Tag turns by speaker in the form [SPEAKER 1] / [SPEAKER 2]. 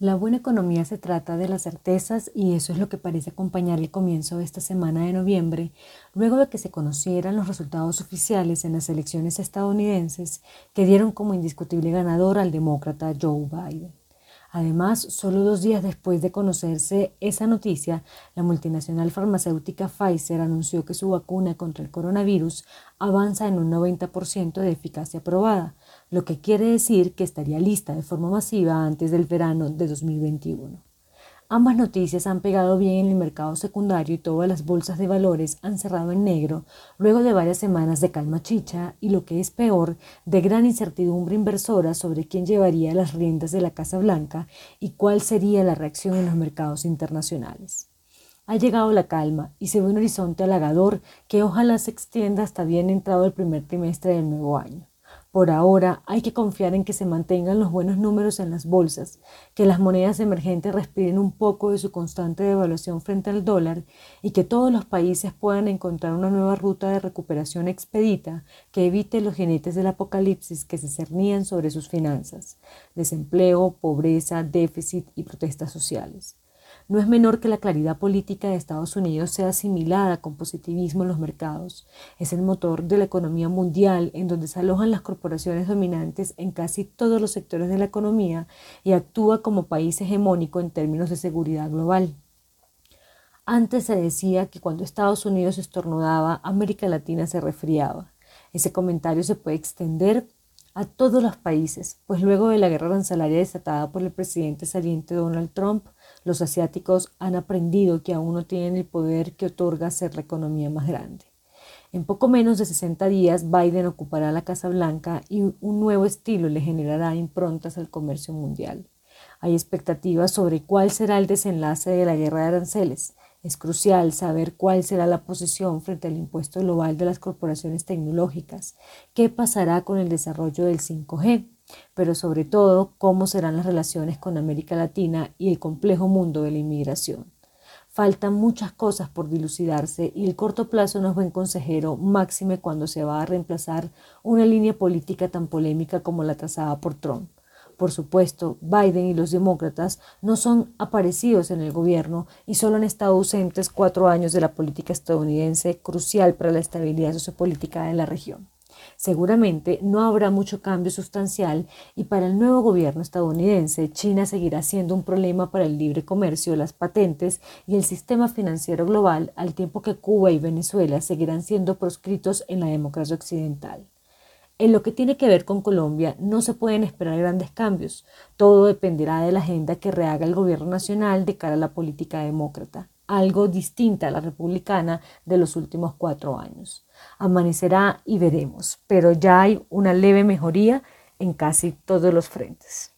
[SPEAKER 1] La buena economía se trata de las certezas y eso es lo que parece acompañar el comienzo de esta semana de noviembre, luego de que se conocieran los resultados oficiales en las elecciones estadounidenses que dieron como indiscutible ganador al demócrata Joe Biden. Además, solo dos días después de conocerse esa noticia, la multinacional farmacéutica Pfizer anunció que su vacuna contra el coronavirus avanza en un 90% de eficacia probada, lo que quiere decir que estaría lista de forma masiva antes del verano de 2021. Ambas noticias han pegado bien en el mercado secundario y todas las bolsas de valores han cerrado en negro luego de varias semanas de calma chicha y lo que es peor, de gran incertidumbre inversora sobre quién llevaría las riendas de la Casa Blanca y cuál sería la reacción en los mercados internacionales. Ha llegado la calma y se ve un horizonte halagador que ojalá se extienda hasta bien entrado el primer trimestre del nuevo año. Por ahora hay que confiar en que se mantengan los buenos números en las bolsas, que las monedas emergentes respiren un poco de su constante devaluación frente al dólar y que todos los países puedan encontrar una nueva ruta de recuperación expedita que evite los jinetes del apocalipsis que se cernían sobre sus finanzas, desempleo, pobreza, déficit y protestas sociales. No es menor que la claridad política de Estados Unidos sea asimilada con positivismo en los mercados. Es el motor de la economía mundial en donde se alojan las corporaciones dominantes en casi todos los sectores de la economía y actúa como país hegemónico en términos de seguridad global. Antes se decía que cuando Estados Unidos estornudaba, América Latina se resfriaba. Ese comentario se puede extender a todos los países, pues luego de la guerra arancelaria desatada por el presidente saliente Donald Trump, los asiáticos han aprendido que aún no tienen el poder que otorga ser la economía más grande. En poco menos de 60 días, Biden ocupará la Casa Blanca y un nuevo estilo le generará improntas al comercio mundial. Hay expectativas sobre cuál será el desenlace de la guerra de aranceles. Es crucial saber cuál será la posición frente al impuesto global de las corporaciones tecnológicas, qué pasará con el desarrollo del 5G, pero sobre todo cómo serán las relaciones con América Latina y el complejo mundo de la inmigración. Faltan muchas cosas por dilucidarse y el corto plazo no es buen consejero, máxime cuando se va a reemplazar una línea política tan polémica como la trazada por Trump. Por supuesto, Biden y los demócratas no son aparecidos en el gobierno y solo han estado ausentes cuatro años de la política estadounidense crucial para la estabilidad sociopolítica de la región. Seguramente no habrá mucho cambio sustancial y para el nuevo gobierno estadounidense China seguirá siendo un problema para el libre comercio, las patentes y el sistema financiero global, al tiempo que Cuba y Venezuela seguirán siendo proscritos en la democracia occidental. En lo que tiene que ver con Colombia, no se pueden esperar grandes cambios. Todo dependerá de la agenda que rehaga el gobierno nacional de cara a la política demócrata algo distinta a la republicana de los últimos cuatro años. Amanecerá y veremos, pero ya hay una leve mejoría en casi todos los frentes.